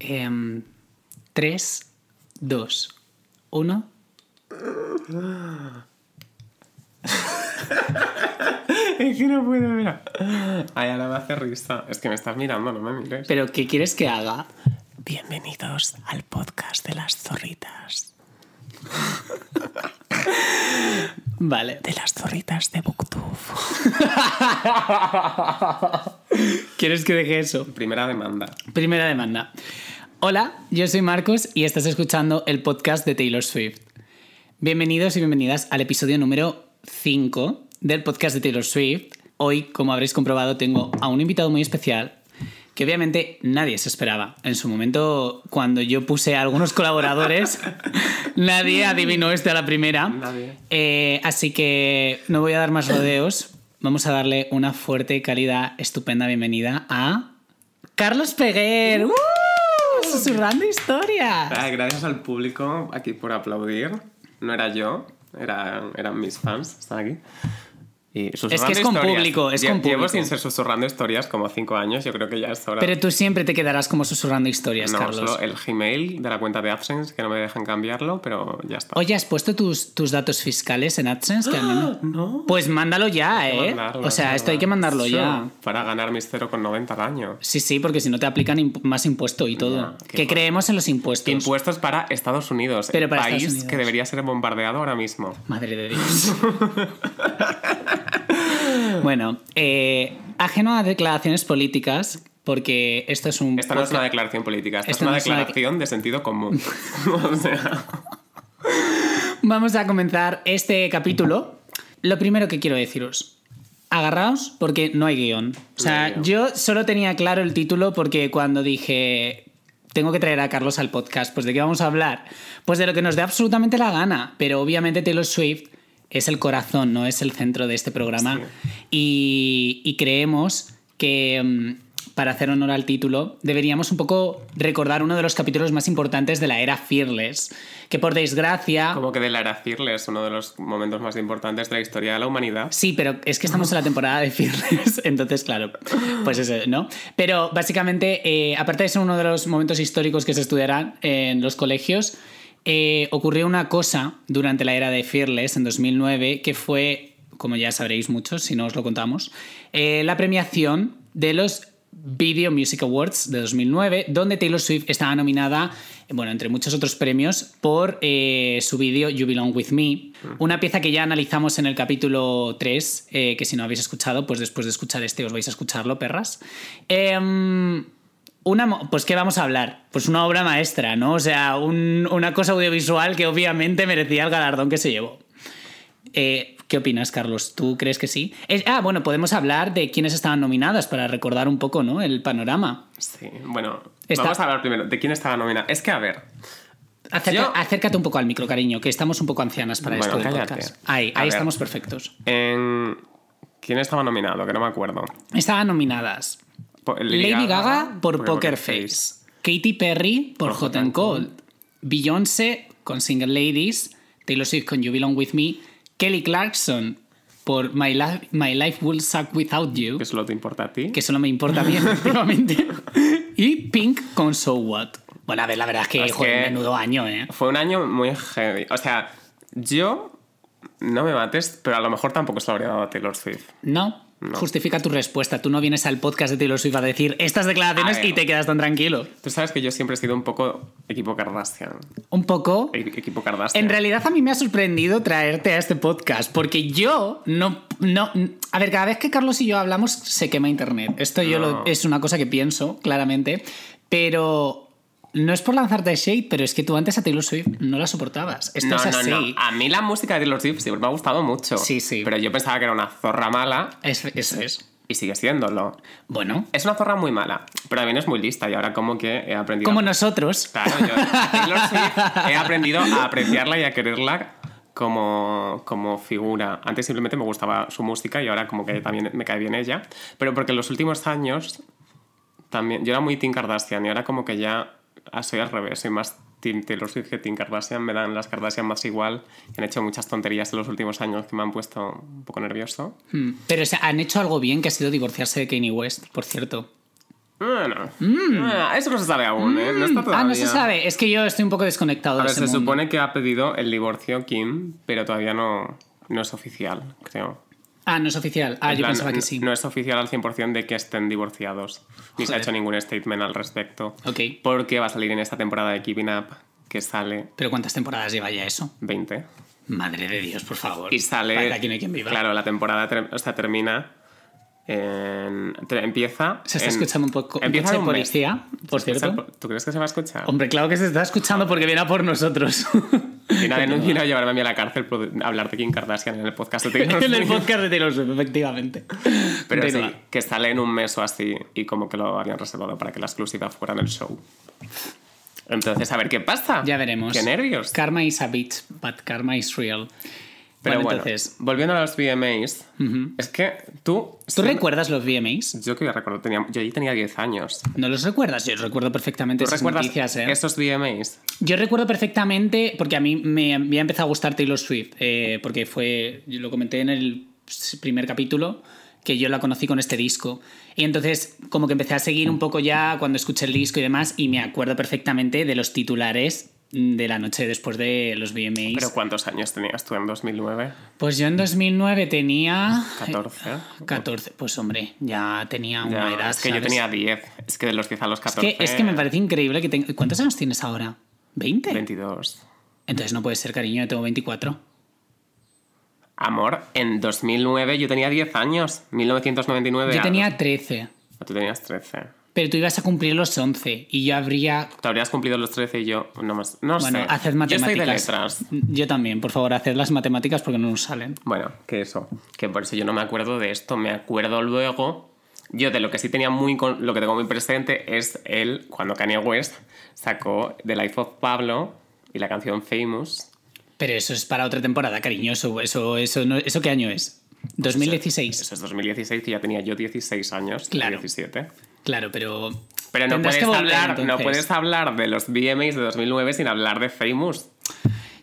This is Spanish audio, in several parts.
Em, 3, 2, 1. Es que no puedo, mira. Ay, ahora me hace risa. Es que me estás mirando, no me mires. ¿Pero qué quieres que haga? Bienvenidos al podcast de las zorritas. Vale. De las zorritas de Booktube. ¿Quieres que deje eso? Primera demanda. Primera demanda. Hola, yo soy Marcos y estás escuchando el podcast de Taylor Swift. Bienvenidos y bienvenidas al episodio número 5 del podcast de Taylor Swift. Hoy, como habréis comprobado, tengo a un invitado muy especial que obviamente nadie se esperaba. En su momento, cuando yo puse a algunos colaboradores, nadie adivinó este a la primera. Nadie. Eh, así que no voy a dar más rodeos. Vamos a darle una fuerte, cálida, estupenda bienvenida a Carlos Peguer. ¡Uh! Susurrando historias. Ay, gracias al público aquí por aplaudir. No era yo, era, eran mis fans. Están aquí. Y susurrando es con historias. público, es Lle- con Llevo público. sin ser susurrando historias como cinco años. Yo creo que ya es hora. Pero tú siempre te quedarás como susurrando historias, no, Carlos. solo el Gmail de la cuenta de AdSense, que no me dejan cambiarlo, pero ya está. Oye, ¿has puesto tus, tus datos fiscales en AdSense? Que a mí no-. Pues mándalo ya, que ¿eh? mandarlo, o sea, es esto hay que mandarlo Sí, ya. Para ganar mis 0,90 al año. Sí, sí, porque si no te aplican imp- más impuesto y todo. Ya, qué que creemos en los impuestos. Impuestos para Estados Unidos, Pero el para país Unidos. que debería ser bombardeado ahora mismo. Madre de Dios. bueno, eh, ajeno a declaraciones políticas, porque esto es un. Esta no es una declaración política, esta es una no es una declaración de sentido común. o sea, Vamos a comenzar este capítulo. Lo primero que quiero deciros. Agarraos porque no hay guion. O sea, No yo solo tenía claro el título porque cuando dije tengo que traer a Carlos al podcast, pues ¿de qué vamos a hablar? Pues de lo que nos dé absolutamente la gana. Pero obviamente Taylor Swift es el corazón, no es el centro de este programa. Y, y creemos que mm, para hacer honor al título deberíamos un poco recordar uno de los capítulos más importantes de la era Fearless. Que por desgracia... como que de la era Fearless, uno de los momentos más importantes de la historia de la humanidad. Sí, pero es que estamos en la temporada de Fearless, entonces, claro, pues eso, ¿no? Pero básicamente, eh, aparte de ser uno de los momentos históricos que se estudiarán en los colegios, eh, ocurrió una cosa durante la era de Fearless en 2009 que fue, como ya sabréis muchos, si no os lo contamos, eh, la premiación de los Video Music Awards de 2009, donde Taylor Swift estaba nominada, bueno, entre muchos otros premios, por eh, su vídeo You Belong With Me, una pieza que ya analizamos en el capítulo 3, eh, que si no habéis escuchado, pues después de escuchar este os vais a escucharlo, perras. Em, una, pues, ¿qué vamos a hablar? Pues una obra maestra, ¿no? O sea, un- una cosa audiovisual que obviamente merecía el galardón que se llevó. Eh, ¿Qué opinas, Carlos? ¿Tú crees que sí? Es- ah, bueno, podemos hablar de quiénes estaban nominadas para recordar un poco, ¿no? El panorama. Sí, bueno, vamos a hablar primero de quién estaba nominada. Es que, a ver, Acerca- Yo- Acércate un poco al micro, cariño, que estamos un poco ancianas para Bueno, esto del podcast. Ahí, A ahí ver. estamos perfectos. en... ¿quién estaba nominado? Que no me acuerdo. Estaban nominadas Lady, Gaga, por Poker Face, Katy Perry por Hot and Cold, Beyoncé con Single Ladies, Taylor Swift con You Belong With Me, Kelly Clarkson por My, Life My Life Will Suck Without You, Que solo te importa a ti. que solo me importa a mí, efectivamente, y Pink con So What. Bueno, a ver, la verdad es que, Es joder, que- menudo año, ¿eh? Fue un año muy heavy. O sea, yo... No me mates, pero a lo mejor tampoco se lo habría dado a Taylor Swift. No, No. justifica tu respuesta. Tú no vienes al podcast de Taylor Swift a decir estas declaraciones A y te quedas tan tranquilo. Tú sabes que yo siempre he sido un poco equipo Kardashian. Un poco. E- Equipo Kardashian. En realidad a mí me ha sorprendido traerte a este podcast porque yo no, no... A ver, cada vez que Carlos y yo hablamos se quema internet. Esto yo lo- es una cosa que pienso, claramente. Pero no es por lanzarte shade, pero es que tú antes a Taylor Swift no la soportabas. Esto no, es no, así. no. A mí la música de Taylor Swift siempre me ha gustado mucho. Sí, sí. Pero yo pensaba que era una zorra mala Es- eso es. y sigue siéndolo. Bueno, Es una zorra muy mala, pero también es muy lista y ahora como que he aprendido... como nosotros. Claro, yo Taylor Swift he aprendido a apreciarla y a quererla como, como figura. Antes simplemente me gustaba su música y ahora como que también me cae bien ella. Pero porque en los últimos años también... Yo era muy Team Kardashian y ahora como que ya soy al revés. Soy más Team Taylor Swift que Team Kardashian. Me dan las Kardashian más igual. Han hecho muchas tonterías en los últimos años que me han puesto un poco nervioso. Hmm. Pero o sea, han hecho algo bien que ha sido divorciarse de Kanye West, por cierto. Bueno, ah, eso no se sabe aún, ¿eh? No está todavía. Ah, no se sabe. Es que yo estoy un poco desconectado A de ver, ese se mundo. supone que ha pedido el divorcio Kim, pero todavía no, no es oficial, creo. Ah, no es oficial. Ah, En yo plan, pensaba que sí. No es oficial al 100% de que estén divorciados. Ni se ha hecho ningún statement al respecto. Ok. Porque va a salir en esta temporada de Keeping Up, que sale Pero ¿cuántas temporadas lleva ya eso? 20. Madre de Dios, por favor. Y sale. Para aquí no hay quien viva. Claro, la temporada ter- o sea, termina. en- empieza. Se está en- escuchando un poco empieza en policía, por escucha- cierto. ¿Tú crees que se va a escuchar? Hombre, claro que se está escuchando porque viene a por nosotros. Y nadie no quiere llevarme a mí a la cárcel por hablar de Kim Kardashian en el podcast de Taylor en el podcast de Taylor Swift, efectivamente. Pero sí, que sale en un mes o así y como que lo habían reservado para que la exclusiva fuera en el show. Entonces, a ver qué pasa. Ya veremos. Qué nervios. Karma is a bitch, but karma is real. Pero bueno, bueno, entonces, volviendo a los VMAs, es que tú... ¿tú recuerdas los VMAs? Yo que recordar, tenía, yo allí tenía 10 años. ¿No los recuerdas? Yo recuerdo perfectamente ¿Tú esas recuerdas noticias, ¿eh? esos VMAs? Yo recuerdo perfectamente, porque a mí me había empezado a gustar Taylor Swift, eh, porque fue, yo lo comenté en el primer capítulo, que yo la conocí con este disco. Y entonces como que empecé a seguir un poco ya cuando escuché el disco y demás, y me acuerdo perfectamente de los titulares de la noche después de los VMAs. ¿Pero cuántos años tenías tú en 2009? Pues yo en 2009 tenía... 14. 14, pues hombre, ya tenía una Ya, edad. es que yo ¿sabes? tenía 10. Es que de los 10 a los Es 14... que, es que me parece increíble que tenga... ¿Cuántos años tienes ahora? ¿20? 22. Entonces no puede ser, cariño, yo tengo 24. Amor, en 2009 yo tenía 10 años. 1999. Yo ah, tenía 13. no, Tú tenías 13. Pero tú ibas a cumplir los 11 y yo habría... Te habrías cumplido los 13 y yo no más. No Bueno, sé. haced Yo matemáticas. estoy de letras. Yo también, por favor, haced las matemáticas porque no nos salen. Bueno, que eso. Que por eso yo no me acuerdo de esto. Me acuerdo luego. Yo de lo que sí tenía muy. con- Lo que tengo muy presente es él, cuando Kanye West sacó The Life of Pablo y la canción Famous. Pero eso es para otra temporada, cariño. Eso, eso, eso, no- ¿eso qué año es? 2016. Eso es 2016, que ya tenía yo 16 años. Claro. 17. Claro, pero... Pero no puedes, volver, hablar, no puedes hablar de los VMAs de 2009 sin hablar de Famous.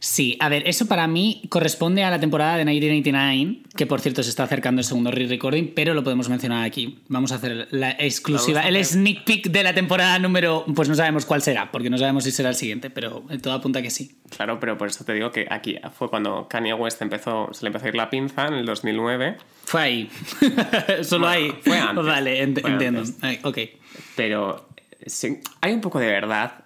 Sí, a ver, eso para mí corresponde a la temporada de 1999, que por cierto se está acercando el segundo re-recording, pero lo podemos mencionar aquí. Vamos a hacer la exclusiva, el sneak peek de la temporada número, pues no sabemos cuál será, porque no sabemos si será el siguiente, pero todo apunta que sí. Claro, pero por eso te digo que aquí fue cuando Kanye West empezó, se le empezó a ir la pinza en el 2009. Fue ahí. Solo ahí. fue antes. Vale, ent- Fue entiendo. antes. Ay, ok. Pero sí, hay un poco de verdad.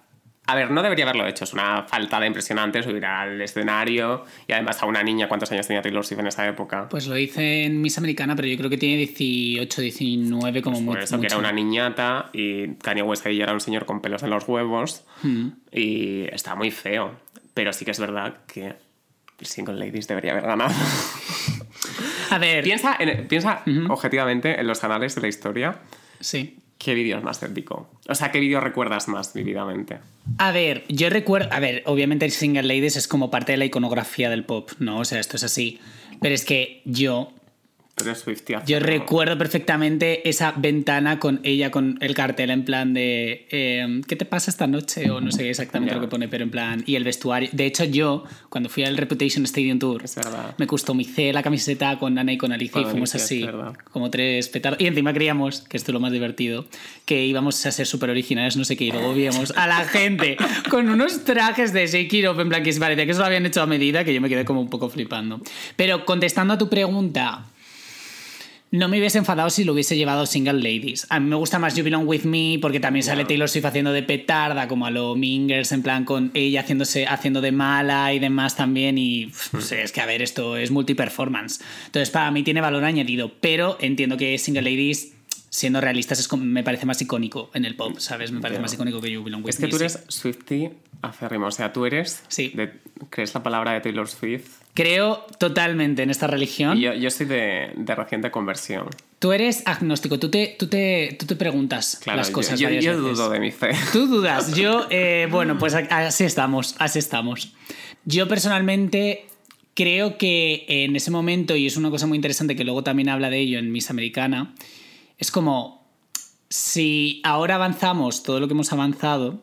A ver, no debería haberlo hecho. Es una faltada impresionante subir al escenario. Y además a una niña, ¿cuántos años tenía Taylor Swift en esa época? Pues lo hice en Miss Americana, pero yo creo que tiene 18, 19 como Por mucho. eso que era una niñata y Kanye West ahí era un señor con pelos en los huevos. Hmm. Y está muy feo. Pero sí que es verdad que Single Ladies debería haber ganado. A ver, piensa en- piensa objetivamente en los canales de la historia. sí. ¿Qué vídeo es más épico? O sea, ¿qué vídeo recuerdas más vividamente? A ver, yo recuerdo. A ver, obviamente Single Ladies es como parte de la iconografía del pop, ¿no? O sea, esto es así. Pero es que yo. Tú eres Swiftie Yo recuerdo perfectamente esa ventana con ella con el cartel en plan de. eh, ¿Qué te pasa esta noche? O no sé exactamente Ya. lo que pone, pero en plan. Y el vestuario. De hecho, yo, cuando fui al Reputation Stadium Tour, me customicé la camiseta con Ana y con Alicia y fuimos así, como tres petardos. Y encima creíamos, que esto es lo más divertido, que íbamos a ser súper originales, no sé qué, y luego víamos a la gente con unos trajes de Shake It en plan que parecía que eso lo habían hecho a medida, que yo me quedé como un poco flipando. Pero contestando a tu pregunta, no me hubiese enfadado si lo hubiese llevado Single Ladies. A mí me gusta más You Belong With Me porque también sale. Taylor Swift haciendo de petarda, como a lo Mingers, en plan con ella haciéndose, haciendo de mala y demás también. Y sé, es que a ver, esto es multi-performance. Entonces, para mí tiene valor añadido, pero entiendo que Single Ladies, siendo realistas, es me parece más icónico en el pop, ¿sabes? Me parece más icónico que You Belong With Es que Me. tú eres Swiftie acérrimo. O sea, tú eres. Sí. de- ¿Crees la palabra de Taylor Swift? Creo totalmente en esta religión. Yo, yo soy de, de reciente conversión. Tú eres agnóstico, tú te, tú te, tú te preguntas Claro, las cosas. yo, yo dudo de mi fe. Tú dudas, yo, eh, bueno, pues así estamos, así estamos. Yo personalmente creo que en ese momento, y es una cosa muy interesante que luego también habla de ello en Miss Americana, es como si ahora avanzamos todo lo que hemos avanzado,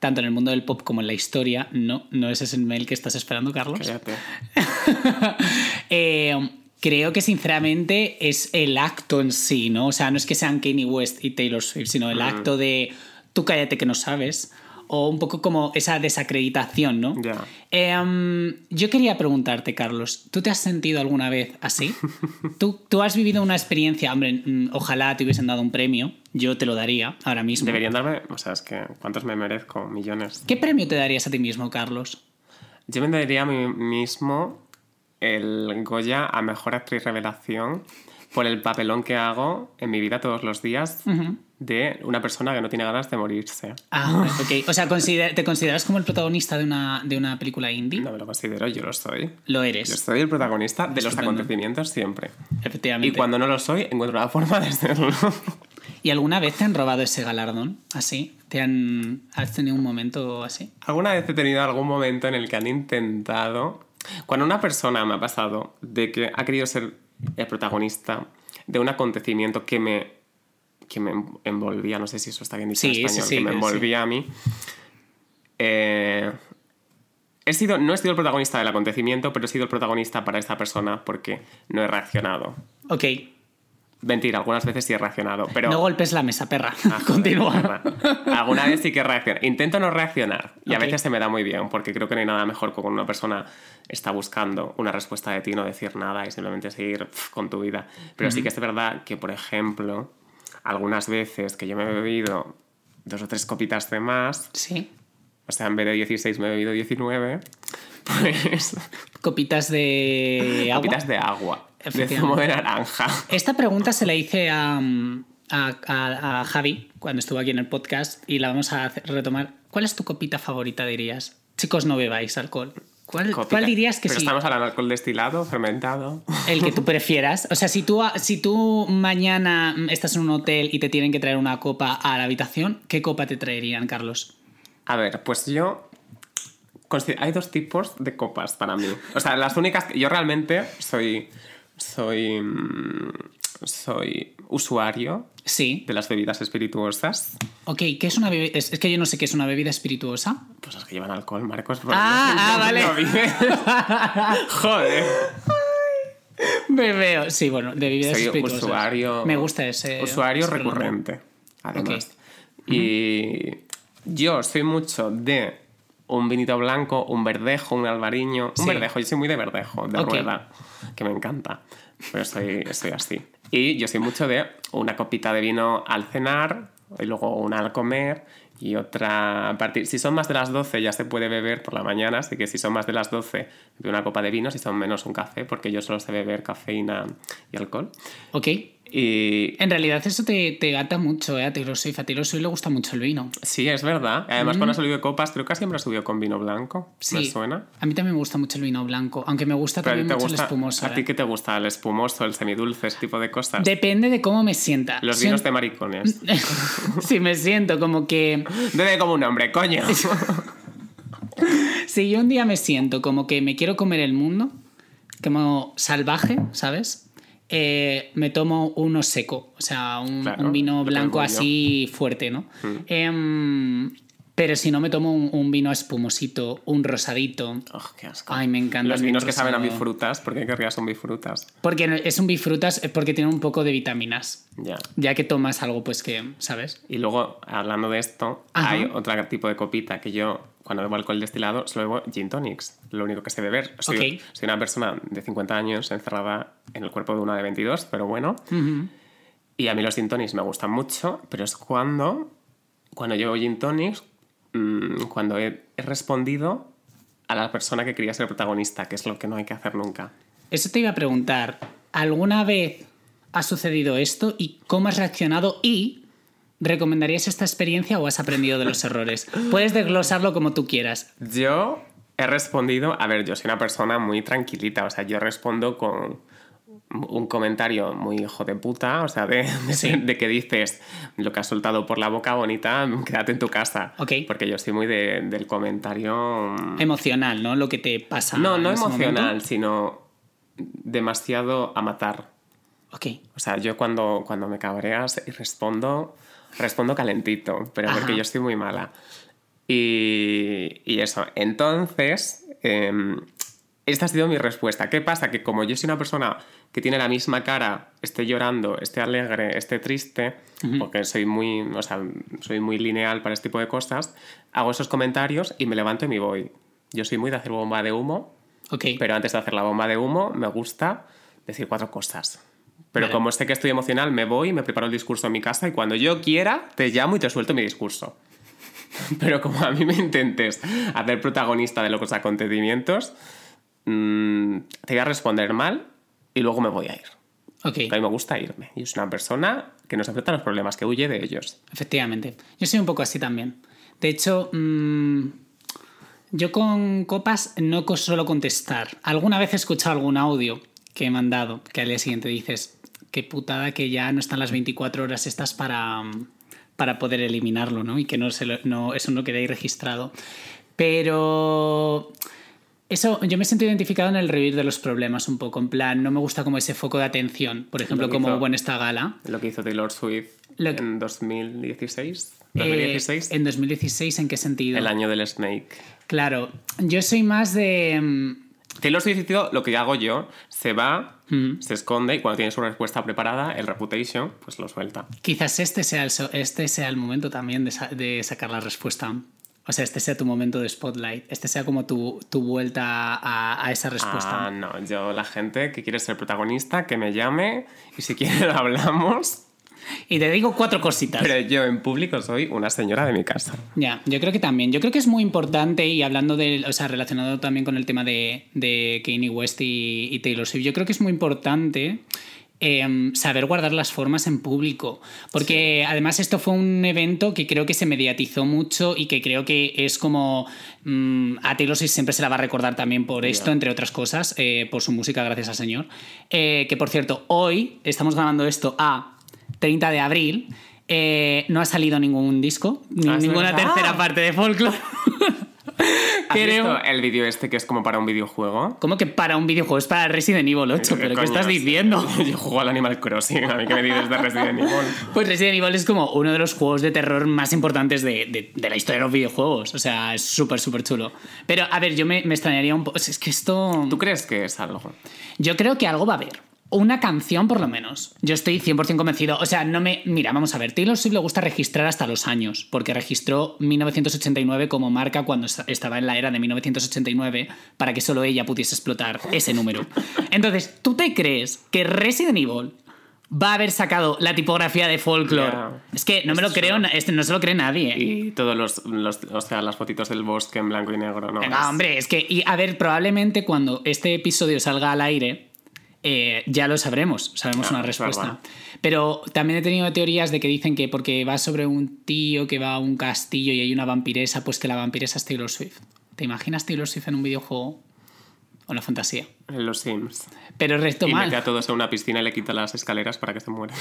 tanto en el mundo del pop como en la historia, no, no ese es el mail que estás esperando, Carlos. Cállate. Eh, creo que sinceramente es el acto en sí, ¿no? O sea, no es que sean Kanye West y Taylor Swift, sino el acto de tú cállate que no sabes. O un poco como esa desacreditación, ¿no? Ya. Em, yo quería preguntarte, Carlos, ¿tú te has sentido alguna vez así? ¿Tú, tú has vivido una experiencia, hombre, mm, ojalá te hubiesen dado un premio, yo te lo daría ahora mismo. Deberían darme, o sea, es que ¿cuántos me merezco? Millones. ¿Qué premio te darías a ti mismo, Carlos? Yo me daría a mí mismo el Goya a Mejor Actriz Revelación por el papelón que hago en mi vida todos los días de una persona que no tiene ganas de morirse. Ah, ok. O sea, ¿te consideras como el protagonista de una, de una película indie? No me lo considero, yo lo soy. Lo Yo eres, soy el protagonista de los acontecimientos siempre. efectivamente. Y cuando no lo soy, encuentro la forma de serlo. ¿Y alguna vez te han robado ese galardón? ¿Así? ¿Te han... ¿Has tenido un momento así? Alguna vez he tenido algún momento en el que han intentado. Cuando una persona me ha pasado de que ha querido ser el protagonista de un acontecimiento que me, que me envolvía, no sé si eso está bien dicho en Sí, sí, español, sí, que me envolvía a mí. eh, he sido, no he sido el protagonista del acontecimiento, pero he sido el protagonista para esta persona porque no he reaccionado. Ok. Mentira, algunas veces sí he reaccionado, pero... No golpes la mesa, perra. Ah, Continúa. Alguna vez sí que reacciono. Intento no reaccionar. Y a veces se me da muy bien, porque creo que no hay nada mejor que cuando una persona está buscando una respuesta de ti, no decir nada y simplemente seguir con tu vida. Pero sí que es verdad que, por ejemplo, algunas veces que yo me he bebido dos o tres copitas de más, Sí. o sea, en vez de 16 me he bebido 19, pues Copitas de agua. copitas de agua, de zumo de naranja. Esta pregunta se la hice a, a, a- a Javi cuando estuvo aquí en el podcast y la vamos a retomar. ¿Cuál es tu copita favorita, dirías? Chicos, no bebáis alcohol. ¿Cuál, dirías que Pero sí? estamos hablando de alcohol destilado, fermentado. El que tú prefieras. O sea, si tú, si tú mañana estás en un hotel y te tienen que traer una copa a la habitación, ¿qué copa te traerían, Carlos? A ver, pues yo. Hay dos tipos de copas para mí. O sea, las únicas. que- Yo realmente soy. Soy. mm, Soy usuario Sí. de las bebidas espirituosas. Ok, ¿qué es una bebida? Es que yo no sé qué es una bebida espirituosa. Las que llevan alcohol, Marcos. Ah, ah, vale. Joder. Bebeo. Sí, bueno, de bebidas espirituosas. usuario. Me gusta ese. Usuario ese recurrente, además. Y yo soy mucho de un vinito blanco, un verdejo, un albariño. Un Sí. verdejo, yo soy muy de verdejo, de Ok. rueda, que me encanta. Pero soy, soy así. Y yo soy mucho de una copita de vino al cenar, y luego una al comer, y otra a partir. Si son más de las 12 ya se puede beber por la mañana, así que si son más de las 12, de una copa de vino, si son menos un café, porque yo solo sé beber cafeína y alcohol. Ok. Y En realidad eso te, te ata mucho, ¿eh? A Taylor Swift. A Taylor Swift le gusta mucho el vino. Sí, es verdad. Además, cuando ha subido de copas, creo que siempre ha subido con vino blanco. Mm. Sí. ¿Me suena? A mí también me gusta mucho el vino blanco, aunque me gusta Pero también mucho gusta. el espumoso. ¿A ti ¿eh? qué te gusta? ¿El espumoso, el semidulce, ese tipo de cosas? Depende de cómo me sienta. Los Si- vinos de maricones. si me siento como que... Bebe como un hombre, coño. Si yo un día me siento como que me quiero comer el mundo, como salvaje, ¿sabes? Eh, me tomo uno seco, o sea, un, Claro, un vino blanco así fuerte, ¿no? Em, pero si no me tomo un, un vino espumosito, un rosadito. Oh, qué asco. Ay, me encanta. Los vinos que saben a bifrutas, ¿por qué querrías un bifrutas? Porque es un bifrutas, porque tiene un poco de vitaminas. Ya. Ya que tomas algo, pues que, ¿sabes? Y luego, hablando de esto, Ajá. hay otro tipo de copita que yo, cuando bebo alcohol destilado, solo bebo gin tonics. Lo único que sé beber. Soy, soy una persona de 50 años encerrada en el cuerpo de una de 22, pero bueno. Y a mí los gin tonics me gustan mucho, pero es cuando, cuando llevo gin tonics, mm, cuando he, he respondido a la persona que quería ser protagonista, que es lo que no hay que hacer nunca. Eso te iba a preguntar. ¿Alguna vez ha sucedido esto y cómo has reaccionado y recomendarías esta experiencia o has aprendido de los errores? Puedes desglosarlo como tú quieras. Yo he respondido, a ver, yo soy una persona muy tranquilita, o sea, yo respondo con un comentario muy hijo de puta, o sea, de, de- Sí. de que dices lo que has soltado por la boca bonita, quédate en tu casa. Ok. Porque yo soy muy de- del comentario... mm, Emocional, ¿no? Lo que te pasa. No, no emocional, sino demasiado a matar. Ok. O sea, yo cuando, cuando me cabreas y respondo, respondo calentito, pero porque Ajá. yo estoy muy mala. Y, y eso, entonces, em, esta ha sido mi respuesta. ¿Qué pasa? Que como yo soy una persona que tiene la misma cara, esté llorando, esté alegre, esté triste, porque soy muy, o sea, soy muy lineal para este tipo de cosas, hago esos comentarios y me levanto y me voy. Yo soy muy de hacer bomba de humo, Ok. pero antes de hacer la bomba de humo me gusta decir cuatro cosas. Pero Vale. como sé que estoy emocional, me voy, me preparo el discurso en mi casa y cuando yo quiera te llamo y te suelto mi discurso. Pero como a mí me intentes hacer protagonista de los acontecimientos, mm, te voy a responder mal y luego me voy a ir. A mí me gusta irme. Y es una persona que no se enfrenta a los problemas, que huye de ellos. Efectivamente. Yo soy un poco así también. De hecho, mm, yo con copas no suelo contestar. Alguna vez he escuchado algún audio que he mandado que al día siguiente dices, qué putada que ya no están las 24 horas estas para, mm, para poder eliminarlo, ¿no? Y que no se lo- no, eso no quede ahí registrado. Pero eso, yo me siento identificado en el revivir de los problemas un poco. En plan, no me gusta como ese foco de atención. Por ejemplo, como hubo en esta gala. Lo que hizo Taylor Swift Lo que- en 2016. Eh, 2016. en 2016, ¿en qué sentido? el año del Snake. Claro, yo soy más de... mm, Taylor Swift lo que hago yo, se va, Ujú. se esconde y cuando tiene su respuesta preparada, el reputation, pues lo suelta. Quizás este sea el, este sea el momento también de, sa- de sacar la respuesta. O sea, este sea tu momento de spotlight. Este sea como tu, tu vuelta a, a esa respuesta. Ah, no, yo la gente que quiere ser protagonista, que me llame y si quiere lo hablamos. Y te digo cuatro cositas. Pero yo en público soy una señora de mi casa. Ya, yo creo que también. Yo creo que es muy importante y hablando de, o sea, relacionado también con el tema de, de Kanye West y, y Taylor Swift, yo creo que es muy importante em, saber guardar las formas en público. Porque además esto fue un evento que creo que se mediatizó mucho y que creo que es como... mm, a Taylor Swift siempre se la va a recordar también por esto, entre otras cosas, eh, por su música, gracias al Señor. Eh, que por cierto, hoy estamos grabando esto a 30 de abril. eh, no ha salido ningún disco, ni Ah, ninguna verdad. tercera parte de folklore. ¿Has Queremos- visto el vídeo este que es como para un videojuego? ¿Cómo que para un videojuego? Es para Resident Evil 8, pero ¿qué estás diciendo? Yo juego al Animal Crossing, a mí que me dices de Resident Evil. Pues Resident Evil es como uno de los juegos de terror más importantes de, de- de la historia de los videojuegos. O sea, es súper, súper chulo. Pero, a ver, yo me, me extrañaría un poco. Es que esto. ¿Tú crees que es algo? Yo creo que algo va a haber. Una canción, por lo menos. Yo estoy 100% convencido. O sea, no me. Mira, vamos a ver. Taylor Swift le gusta registrar hasta los años, porque registró 1989 como marca cuando esta- estaba en la era de 1989 para que solo ella pudiese explotar ese número. Entonces, ¿tú te crees que Resident Evil va a haber sacado la tipografía de folklore? Es que no me lo creo, este no se lo cree nadie. Y todos los, los- o sea, las fotitos del bosque en blanco y negro, ¿no? Venga, hombre, es que, y a ver, probablemente cuando este episodio salga al aire, eh, ya lo sabremos, sabemos una es respuesta. Pero también he tenido teorías de que dicen que porque va sobre un tío que va a un castillo y hay una vampiresa, pues que la vampiresa es Taylor Swift. ¿Te imaginas Taylor Swift en un videojuego? O una fantasía. En los Sims. Pero resto Y mal. mete a todos en una piscina y le quita las escaleras para que se mueran.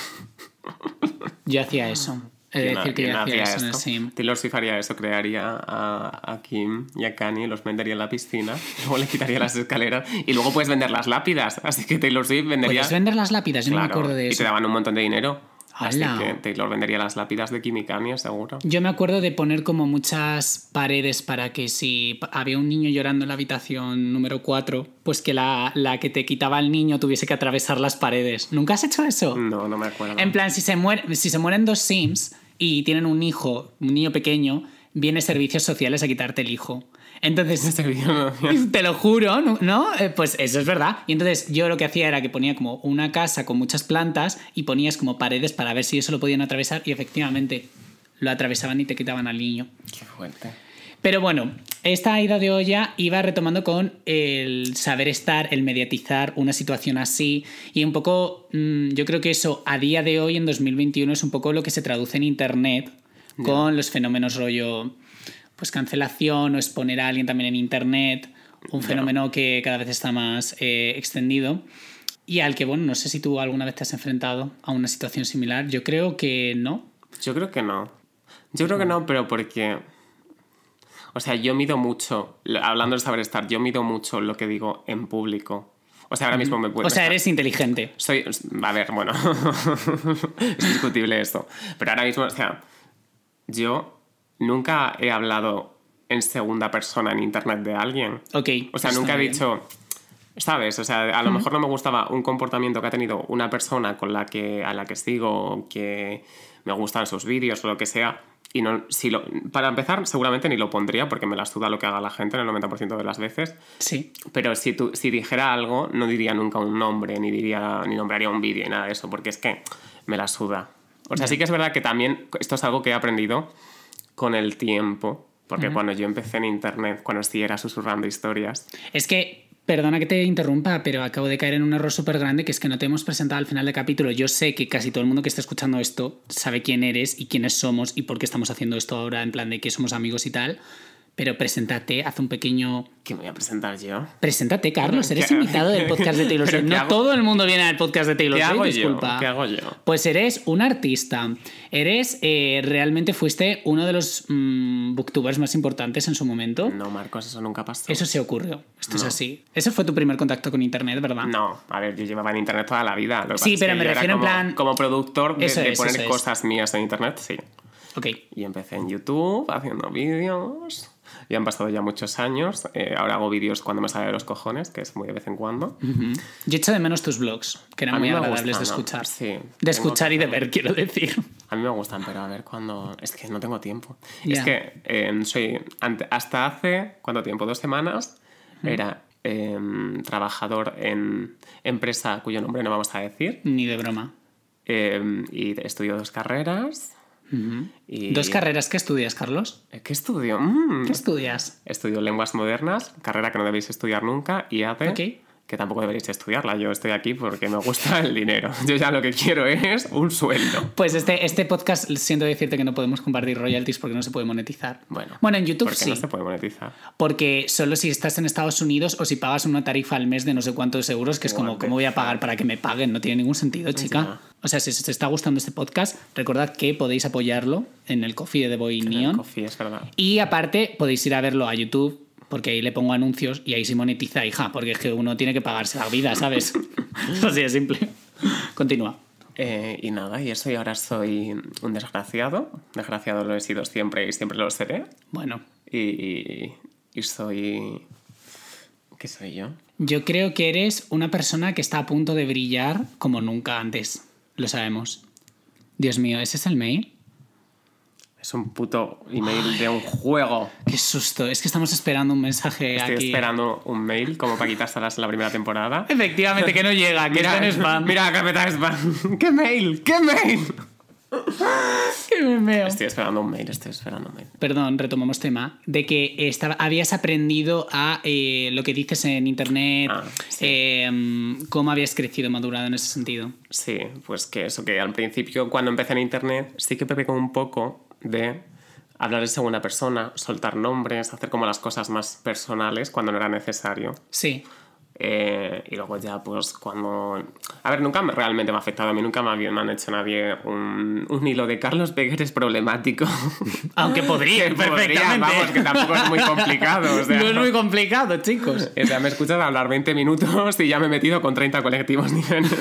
Yo hacía eso. He de ¿Quién- decir que yo hacía eso el esto? Taylor Swift haría eso, crearía a, a Kim y a Kanye, los vendería en la piscina, luego le quitaría las escaleras y luego puedes vender las lápidas. Así que Taylor Swift vendería. ¿Puedes vender las lápidas? Yo no me Claro, acuerdo de Y te eso. daban un montón de dinero. Así que Taylor vendería las lápidas de Kim y Kanye, seguro. Yo me acuerdo de poner como muchas paredes para que si había un niño llorando en la habitación número 4, pues que la, la que te quitaba al niño tuviese que atravesar las paredes. ¿Nunca has hecho eso? No, no me acuerdo. En plan, si se, muere, si se mueren dos Sims y tienen un hijo, un niño pequeño, viene servicios sociales a quitarte el hijo. Entonces, Este no- te lo juro, ¿no? ¿no? Eh, Pues eso es verdad. Y entonces yo lo que hacía era que ponía como una casa con muchas plantas y ponías como paredes para ver si eso lo podían atravesar y efectivamente lo atravesaban y te quitaban al niño. Qué fuerte. Pero bueno, esta ida de olla iba retomando con el saber estar, el mediatizar una situación así y un poco, mm, yo creo que eso a día de hoy, en 2021, es un poco lo que se traduce en Internet con los fenómenos rollo, pues cancelación o exponer a alguien también en Internet, un fenómeno que cada vez está más eh, extendido y al que, bueno, no sé si tú alguna vez te has enfrentado a una situación similar. Yo creo que no. Yo creo que no. Yo creo que no, pero porque. O sea, yo mido mucho, hablando de saber estar, yo mido mucho lo que digo en público. O sea, ahora mismo me puedo. O sea, eres inteligente. Soy. A ver, bueno. es discutible esto. Pero ahora mismo, o sea, yo nunca he hablado en segunda persona en internet de alguien. Ok. O sea, nunca he bien. dicho, ¿Sabes? O sea, a lo mejor no me gustaba un comportamiento que ha tenido una persona con la que, a la que sigo, que me gustan sus vídeos o lo que sea. Y no, si lo, para empezar, seguramente ni lo pondría porque me la suda lo que haga la gente en el 90% de las veces. Sí. Pero si, tú, si dijera algo, no diría nunca un nombre, ni, diría, ni nombraría un vídeo, ni nada de eso, porque es que me la suda. O sea, sí que es verdad que también esto es algo que he aprendido con el tiempo. Porque cuando yo empecé en internet, cuando sí era susurrando historias, Es que, perdona que te interrumpa, pero acabo de caer en un error súper grande que es que no te hemos presentado al final del capítulo. Yo sé que casi todo el mundo que está escuchando esto sabe quién eres y quiénes somos y por qué estamos haciendo esto ahora, en plan de que somos amigos y tal. Pero preséntate, haz un pequeño. ¿qué me voy a presentar yo? Preséntate, Carlos, eres ¿Qué- invitado del podcast de Taylor ¿Pero Swift. No hago? todo el mundo viene al podcast de Taylor ¿Qué Swift, hago disculpa. yo? ¿Qué hago yo? Pues eres un artista. Eres, eh, realmente fuiste uno de los mm, booktubers más importantes en su momento. No, Marcos, eso nunca pasó. Eso se ocurrió. Esto es así. Ese fue tu primer contacto con internet, ¿verdad? No, a ver, yo llevaba en internet toda la vida. Lo que Sí, pero me refiero en como- plan- Como productor de, Eso de es, poner eso es. cosas mías en internet, sí. Ok. Y empecé en YouTube haciendo vídeos. Y han pasado ya muchos años. Eh, ahora hago vídeos cuando me sale de los cojones, que es muy de vez en cuando. Ujú. Yo echo de menos tus blogs, que eran muy agradables gustan, de ¿no? escuchar. Sí, De escuchar y de ver, quiero decir. A mí me gustan, pero a ver cuando. Es que no tengo tiempo. Ya. Es que eh, soy. hasta hace. ¿Cuánto tiempo? Dos semanas. Era em, trabajador en empresa cuyo nombre no vamos a decir. Ni de broma. em, y estudio dos carreras. Y- Dos carreras que estudias, Carlos. Eh, ¿Qué estudio? Mm. ¿Qué estudias? Estudio lenguas modernas, carrera que no debéis estudiar nunca, y Ok. Que tampoco deberéis estudiarla. Yo estoy aquí porque me gusta el dinero. Yo ya lo que quiero es un sueldo. Pues este, este podcast, siento decirte que no podemos compartir royalties porque no se puede monetizar. Bueno, bueno en YouTube sí. no se puede monetizar. Porque solo si estás en Estados Unidos o si pagas una tarifa al mes de no sé cuántos euros, que es como, What ¿cómo voy a pagar para que me paguen? No tiene ningún sentido, chica. O sea, si os está gustando este podcast, recordad que podéis apoyarlo en el coffee de The Boy Neon. Coffee, es verdad. Y aparte, podéis ir a verlo a YouTube, porque ahí le pongo anuncios y ahí sí monetiza, hija, porque es que uno tiene que pagarse la vida, ¿sabes? Así de simple. Continúa. Eh, y nada, y eso, y ahora soy un desgraciado. Desgraciado lo he sido siempre y siempre lo seré. Bueno, Y, y soy... ¿Qué soy yo? yo creo que eres una persona que está a punto de brillar como nunca antes. Lo sabemos. Dios mío, ¿ese es el mail? Es un puto email de un juego. Qué susto. Es que estamos esperando un mensaje Estoy aquí. esperando un mail como para quitárselas en la primera temporada. Efectivamente, que no llega, que está en spam. Mira, carpeta de spam. ¿Qué mail? ¿Qué mail? que me meo. Estoy esperando un mail, estoy esperando un mail. Perdón, retomamos tema. De que estaba, habías aprendido a eh, lo que dices en internet, Ah, sí. eh, cómo habías crecido, madurado en ese sentido. Sí, pues que eso, que al principio cuando empecé en internet sí que pegué un poco de hablar de segunda persona, soltar nombres, hacer como las cosas más personales cuando no era necesario. Sí. Eh, y luego ya, pues cuando... A ver, nunca me- realmente me ha afectado a mí, nunca me, había- me han hecho nadie un, un hilo de Carlos Beguer es problemático. Aunque podría, Que podría, perfectamente. vamos, que tampoco es muy complicado. O sea, no es muy complicado, chicos. O sea, me escuchas hablar 20 minutos y ya me he metido con 30 colectivos diferentes.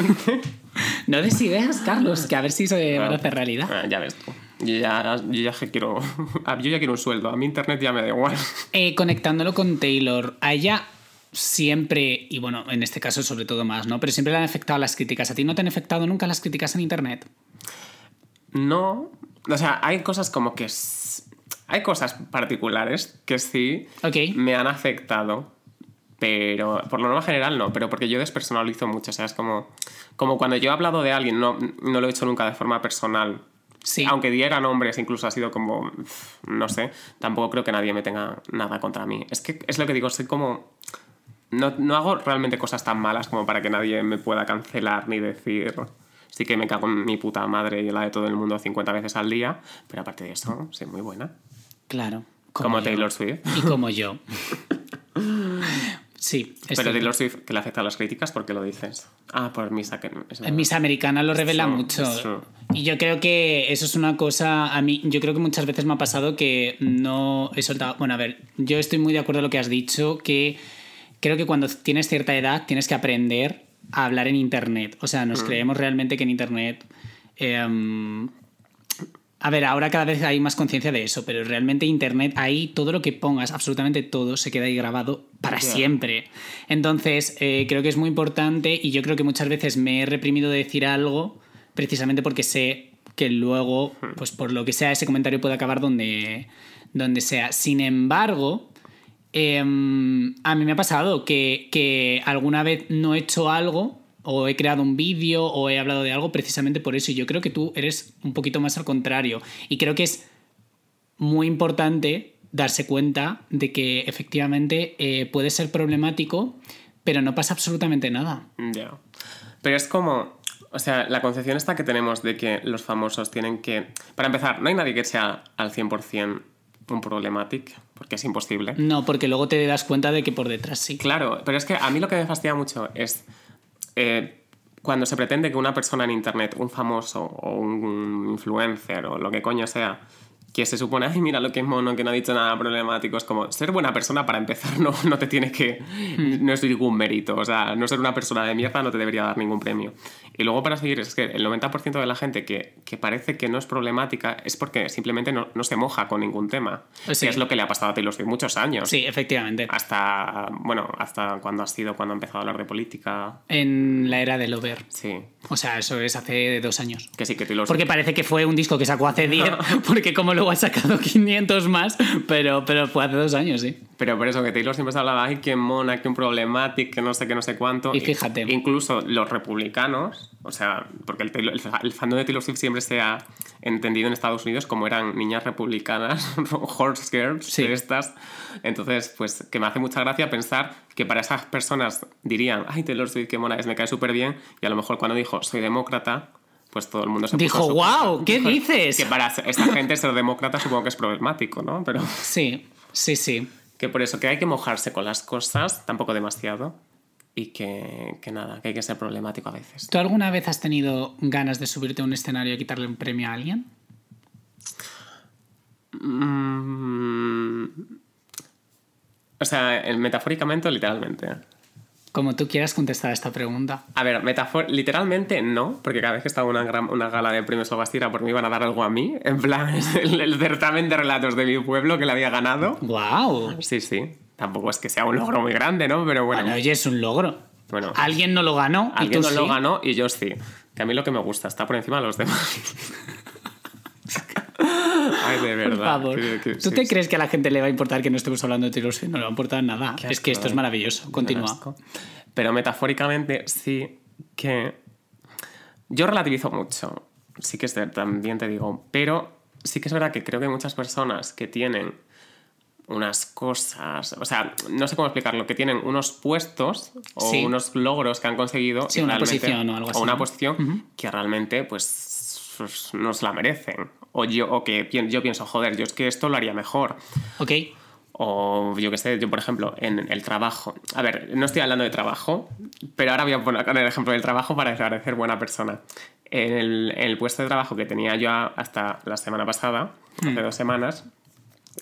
No des ideas, Carlos, que a ver si se van a hacer realidad. Ah, ya ves tú. Yo ya, yo ya quiero. Yo ya quiero un sueldo. A mí internet ya me da igual. Eh, conectándolo con Taylor, a ella siempre, y bueno, en este caso sobre todo más, ¿no? Pero siempre le han afectado las críticas. ¿A ti no te han afectado nunca las críticas en internet? No. O sea, hay cosas como que. Hay cosas particulares que sí me han afectado. Pero por lo normal general no, pero porque yo despersonalizo mucho. O sea, es como, como cuando yo he hablado de alguien, no, no lo he hecho nunca de forma personal. Sí. Aunque diera nombres, incluso ha sido como, no sé, tampoco creo que nadie me tenga nada contra mí. Es que es lo que digo, soy como... No, no hago realmente cosas tan malas como para que nadie me pueda cancelar ni decir... Sí que me cago en mi puta madre y en la de todo el mundo 50 veces al día, pero aparte de eso, soy muy buena. Claro. Como. Taylor Swift. Y como yo. Sí. es Pero. Taylor Swift, que le afecta a las críticas, ¿por qué lo dices? Ah, por Misa que... es. Miss Americana lo revela true, mucho. Y yo creo que eso es una cosa. A mí, yo creo que muchas veces me ha pasado que no he soltado. Bueno, a ver, yo estoy muy de acuerdo en lo que has dicho, que creo que cuando tienes cierta edad tienes que aprender a hablar en internet. O sea, Mm. nos creemos realmente que en internet. em, A ver, ahora cada vez hay más conciencia de eso, pero realmente Internet, ahí todo lo que pongas, absolutamente todo, se queda ahí grabado para siempre. Entonces, eh, creo que es muy importante y yo creo que muchas veces me he reprimido de decir algo precisamente porque sé que luego, pues por lo que sea, ese comentario puede acabar donde, donde sea. Sin embargo, em, a mí me ha pasado que, que alguna vez no he hecho algo o he creado un vídeo o he hablado de algo precisamente por eso. Y yo creo que tú eres un poquito más al contrario. Y creo que es muy importante darse cuenta de que efectivamente eh, puede ser problemático, pero no pasa absolutamente nada. Ya. Pero es como. O sea, la concepción esta que tenemos de que los famosos tienen que. Para empezar, no hay nadie que sea al 100% un problematic, porque es imposible. No, porque luego te das cuenta de que por detrás sí. Claro, pero es que a mí lo que me fastidia mucho es eh, cuando se pretende que una persona en internet, un famoso o un influencer o lo que coño sea, que se supone, ay, mira lo que es mono, que no ha dicho nada problemático, es como ser buena persona para empezar no, no te tiene que. no es ningún mérito, o sea, no ser una persona de mierda no te debería dar ningún premio. Y luego para seguir, es que el 90% de la gente que, que parece que no es problemática es porque simplemente no, no se moja con ningún tema. Sí. Que es lo que le ha pasado a Taylor Swift muchos años Sí, efectivamente. hasta bueno hasta cuando ha sido cuando ha empezado a hablar de política En la era del over. sí O sea, eso es hace dos años. que sí que Taylor Porque parece que fue un disco que sacó hace 10, porque como luego ha sacado 500 más, pero, pero fue hace dos años, sí. pero por eso que Taylor siempre se hablaba ay qué mona qué un problematic que no sé qué no sé cuánto Y fíjate. incluso los republicanos o sea porque el, Taylor- el, el fandom de Taylor Swift siempre se ha entendido en Estados Unidos como eran niñas republicanas horse girls Sí. estas entonces pues que me hace mucha gracia pensar que para esas personas dirían ay Taylor Swift qué mona es me cae súper bien y a lo mejor cuando dijo soy demócrata pues todo el mundo se puso Dijo, súper- "Guau, ¿qué Dijo dices?" Que para esta gente ser demócrata supongo que es problemático, ¿no? Pero Sí, sí, sí. que por eso que hay que mojarse con las cosas, tampoco demasiado, y que, que nada, que hay que ser problemático a veces. ¿Tú alguna vez has tenido ganas de subirte a un escenario y quitarle un premio a alguien? Mm, O sea, metafóricamente o literalmente. Como tú quieras contestar a esta pregunta. A ver, metafor literalmente no, porque cada vez que estaba en una, gran- una gala de premios era porque me iban a dar algo a mí. En plan, el, el certamen de relatos de mi pueblo que le había ganado. ¡Wow! Sí, sí. Tampoco es que sea un logro muy grande, ¿no? Pero bueno. Bueno, oye, es un logro. Bueno. Alguien no lo ganó y Alguien tú no lo ganó y yo sí. Que a mí lo que me gusta está por encima de los demás. Ay, de verdad. Por favor. que- que- ¿Tú sí, te sí. crees que a la gente le va a importar que no estemos hablando de Taylor Swift? No le va a importar nada. Es que esto es maravilloso. Continúa. Pero metafóricamente sí que yo relativizo mucho. Sí que es también te digo. Pero sí que es verdad que creo que hay muchas personas que tienen unas cosas, o sea, no sé cómo explicarlo, que tienen unos puestos o Sí. unos logros que han conseguido. Sí, una posición o algo así, una ¿no? posición que realmente, pues, pues, nos la merecen. O yo, o que yo pienso, joder, yo es que esto lo haría mejor. Ok. O yo qué sé, yo por ejemplo, en el trabajo. A ver, no estoy hablando de trabajo, pero ahora voy a poner el ejemplo del trabajo para parecer buena persona. En el, en el puesto de trabajo que tenía yo hasta la semana pasada, hace dos semanas,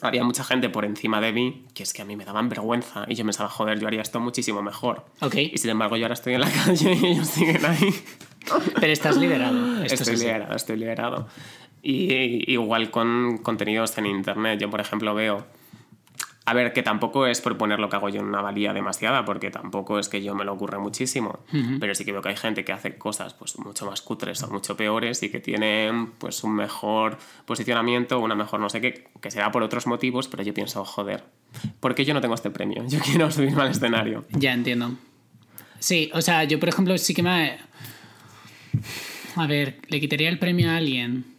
había mucha gente por encima de mí que es que a mí me daban vergüenza y yo pensaba, joder, yo haría esto muchísimo mejor. Ok. Y sin embargo, yo ahora estoy en la calle y ellos siguen ahí. Pero estás liberado. Esto estoy es liberado, estoy liberado. Y igual con contenidos en internet, yo por ejemplo veo. A ver, que tampoco es por poner lo que hago yo en una valía demasiada, porque tampoco es que yo me lo ocurra muchísimo. Pero sí que veo que hay gente que hace cosas pues mucho más cutres o mucho peores y que tienen pues un mejor posicionamiento, una mejor no sé qué, que será por otros motivos, pero yo pienso, joder, ¿por qué yo no tengo este premio? Yo quiero subirme al escenario. Ya entiendo. Sí, o sea, yo por ejemplo sí que me... A ver, ¿le quitaría el premio a alguien?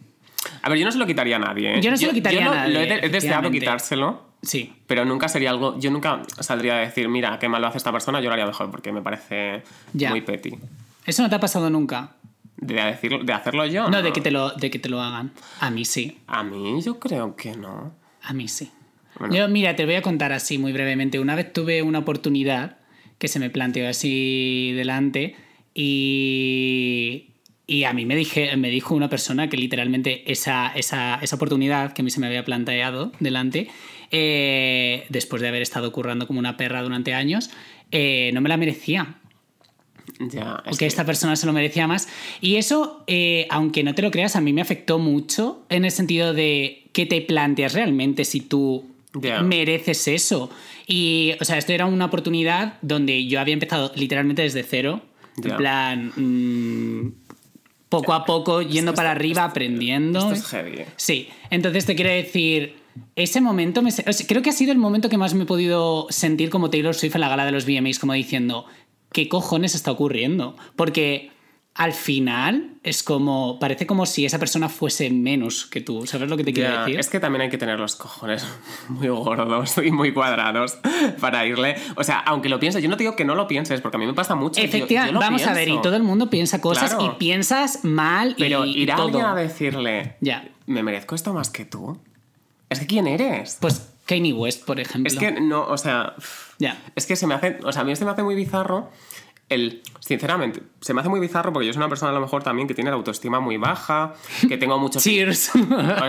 A ver, yo no se lo quitaría a nadie. ¿eh? Yo no se lo quitaría no- a nadie, Lo he, he deseado quitárselo. Sí. Pero nunca sería algo. Yo nunca saldría a decir, mira, qué mal lo hace esta persona, yo lo haría mejor, porque me parece Ya. muy petty. Eso no te ha pasado nunca. De, decirlo, de hacerlo yo. No, de que te lo, de que te lo hagan. A mí sí. A mí, yo creo que no. A mí sí. Bueno. Yo, mira, te voy a contar así muy brevemente. Una vez tuve una oportunidad que se me planteó así delante y, y a mí me, dije, me dijo una persona que literalmente esa, esa, esa oportunidad que a mí se me había planteado delante, eh, después de haber estado currando como una perra durante años, eh, no me la merecía. Ya, es que esta persona se lo merecía más. Y eso, eh, aunque no te lo creas, a mí me afectó mucho en el sentido de que te planteas realmente si tú Ya. mereces eso. Y, o sea, esto era una oportunidad donde yo había empezado literalmente desde cero. En Ya. plan, mm, poco a poco, yendo para arriba, aprendiendo. Esto es heavy. Sí, entonces te quiero decir, ese momento, me, o sea, creo que ha sido el momento que más me he podido sentir como Taylor Swift en la gala de los VMAs, como diciendo, ¿qué cojones está ocurriendo? Porque al final es como, parece como si esa persona fuese menos que tú, ¿sabes lo que te quiero Ya, decir? Es que también hay que tener los cojones muy gordos y muy cuadrados para irle. O sea, aunque lo pienses, yo no te digo que no lo pienses, porque a mí me pasa mucho. Efectivamente, yo vamos a ver, y todo el mundo piensa cosas Claro. y piensas mal Pero y, ir a todo. alguien a decirle, Ya. ¿me merezco esto más que tú? Es que ¿quién eres? Pues Kanye West, por ejemplo. Es que no, o sea, Ya. es que se me hace, o sea, a mí se me hace muy bizarro el, sinceramente, se me hace muy bizarro porque yo soy una persona a lo mejor también que tiene la autoestima muy baja, que tengo muchos... Cheers.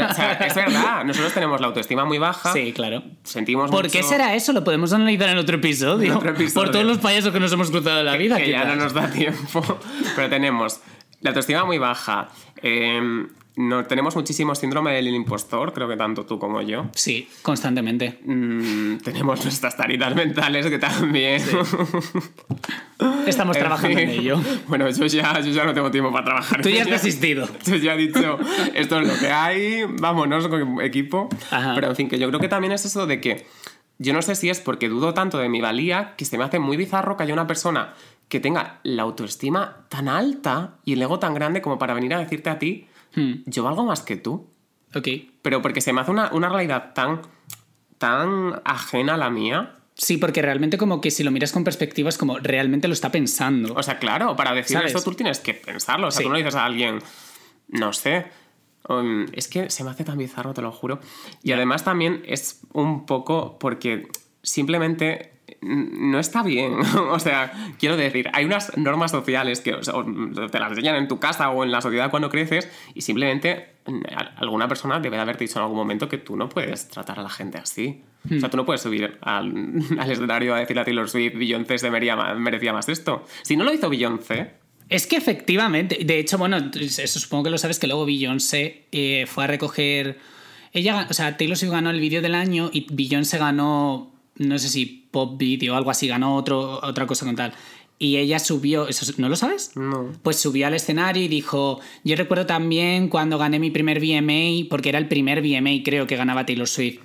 O sea, es verdad, nosotros tenemos la autoestima muy baja, sí, claro. sentimos ¿Por mucho- qué será eso? Lo podemos analizar en otro episodio. En otro episodio. Por todos los payasos que nos hemos cruzado en la vida. que ya quizás. no nos da tiempo. Pero tenemos la autoestima muy baja. eh, no, tenemos muchísimo síndrome del impostor, creo que tanto tú como yo. Sí, constantemente. Mm, tenemos nuestras taritas mentales que también. Estamos En trabajando en ello. Bueno, yo ya, yo ya no tengo tiempo para trabajar. Tú ya has Yo desistido. Yo ya he dicho, esto es lo que hay, vámonos con equipo. Ajá. Pero en fin, que yo creo que también es eso de que yo no sé si es porque dudo tanto de mi valía que se me hace muy bizarro que haya una persona que tenga la autoestima tan alta y el ego tan grande como para venir a decirte a ti, Hmm, yo valgo más que tú. Ok. Pero porque se me hace una, una realidad tan, tan ajena a la mía. Sí, porque realmente como que si lo miras con perspectiva es como realmente lo está pensando. O sea, claro, para decir ¿Sabes? eso tú tienes que pensarlo. O sea, Sí. tú no dices a alguien, no sé. um, es que se me hace tan bizarro, te lo juro. Y además también es un poco porque simplemente no está bien. o sea, quiero decir, hay unas normas sociales que o sea, o te las enseñan en tu casa o en la sociedad cuando creces y simplemente mm, alguna persona debe de haberte dicho en algún momento que tú no puedes tratar a la gente así. O Hmm. sea, tú no puedes subir al, al escenario a decirle a Taylor Swift, Beyoncé se merecía más, merecía más esto. Si no lo hizo Beyoncé, Es que efectivamente, de hecho, bueno, eso supongo que lo sabes que luego Beyoncé eh, fue a recoger. Ella, o sea, Taylor Swift ganó el vídeo del año y Beyoncé ganó, no sé si pop video algo así, ganó otro, otra cosa con tal. Y ella subió, ¿eso, ¿no lo sabes? no. Pues subió al escenario y dijo, yo recuerdo también cuando gané mi primer VMA, porque era el primer VMA creo que ganaba Taylor Swift.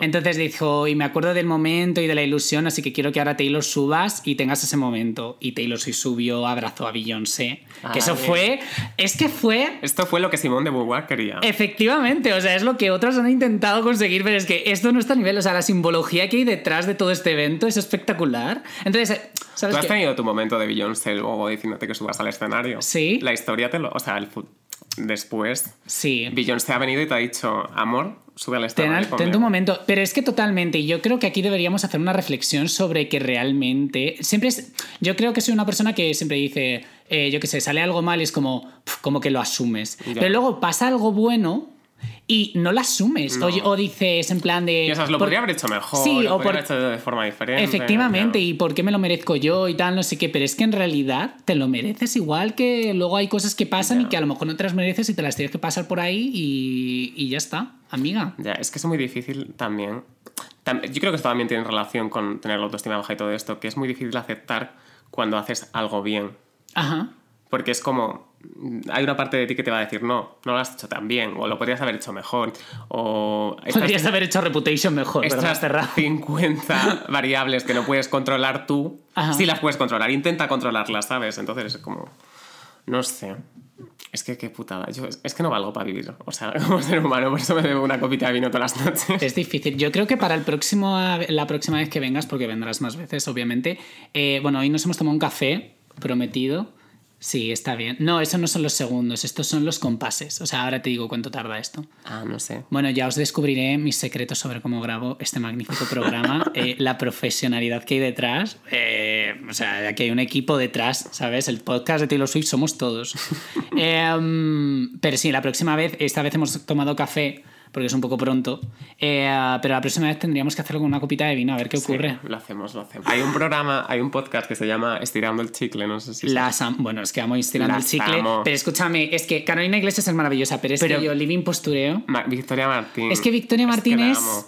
Entonces dijo, y me acuerdo del momento y de la ilusión, así que quiero que ahora Taylor subas y tengas ese momento. Y Taylor Swift subió, abrazó a Beyoncé. Ah, que eso bien. fue, es que fue... Esto fue lo que Simón de Beauvoir quería. Efectivamente, o sea, es lo que otros han intentado conseguir, pero es que esto no está a nivel, o sea, la simbología que hay detrás de todo este evento es espectacular. Entonces, ¿sabes ¿Tú has qué? tenido tu momento de Beyoncé luego diciéndote que subas al escenario? Sí. La historia te lo... O sea, el después Sí. Beyoncé ha venido y te ha dicho, amor, sube al Ten, escenario ten conmigo". tu momento, pero es que totalmente, yo creo que aquí deberíamos hacer una reflexión sobre que realmente, siempre es, yo creo que soy una persona que siempre dice, eh, yo qué sé, sale algo mal y es como, pf, como que lo asumes, Ya. pero luego pasa algo bueno y no lo asumes, o, o dices en plan de... Piensas, lo por- podría haber hecho mejor, Sí, lo o podría por- haber hecho de forma diferente. Efectivamente, y por qué me lo merezco yo y tal, no sé qué, pero es que en realidad te lo mereces igual que luego hay cosas que pasan y que a lo mejor no te las mereces y te las tienes que pasar por ahí y, y ya está, amiga. Ya, es que es muy difícil también. Tam- Yo creo que esto también tiene relación con tener la autoestima baja y todo esto, que es muy difícil aceptar cuando haces algo bien. Ajá. Porque es como. Hay una parte de ti que te va a decir, no, no lo has hecho tan bien, o lo podrías haber hecho mejor, o. estas- Podrías haber hecho Reputation mejor, ¿verdad? estas Terra? 50 variables que no puedes controlar tú, Ajá. sí las puedes controlar, intenta controlarlas, ¿sabes? Entonces es como. No sé. Es que qué putada. Yo, es que no valgo para vivir. O sea, como ser humano, por eso me bebo una copita de vino todas las noches. Es difícil. Yo creo que para el próximo, la próxima vez que vengas, porque vendrás más veces, obviamente. eh, bueno, hoy nos hemos tomado un café prometido. Sí, está bien. No, esos no son los segundos, estos son los compases. O sea, ahora te digo cuánto tarda esto. Ah, no sé. Bueno, ya os descubriré mis secretos sobre cómo grabo este magnífico programa, eh, la profesionalidad que hay detrás. eh, o sea, aquí hay un equipo detrás, ¿sabes? El podcast de Taylor Swift somos todos. Em, pero sí, la próxima vez, esta vez hemos tomado café porque es un poco pronto. Eh, pero la próxima vez tendríamos que hacerlo con una copita de vino, a ver qué Sí, ocurre. lo hacemos, lo hacemos. Hay un programa, hay un podcast que se llama Estirando el Chicle, no sé si Las am- bueno, es que amo estirando el chicle. amo. Pero escúchame, es que Carolina Iglesias es maravillosa, pero es Pero- que yo, Living Postureo. Ma- Victoria Martín. Es que Victoria que la Martínez. amo.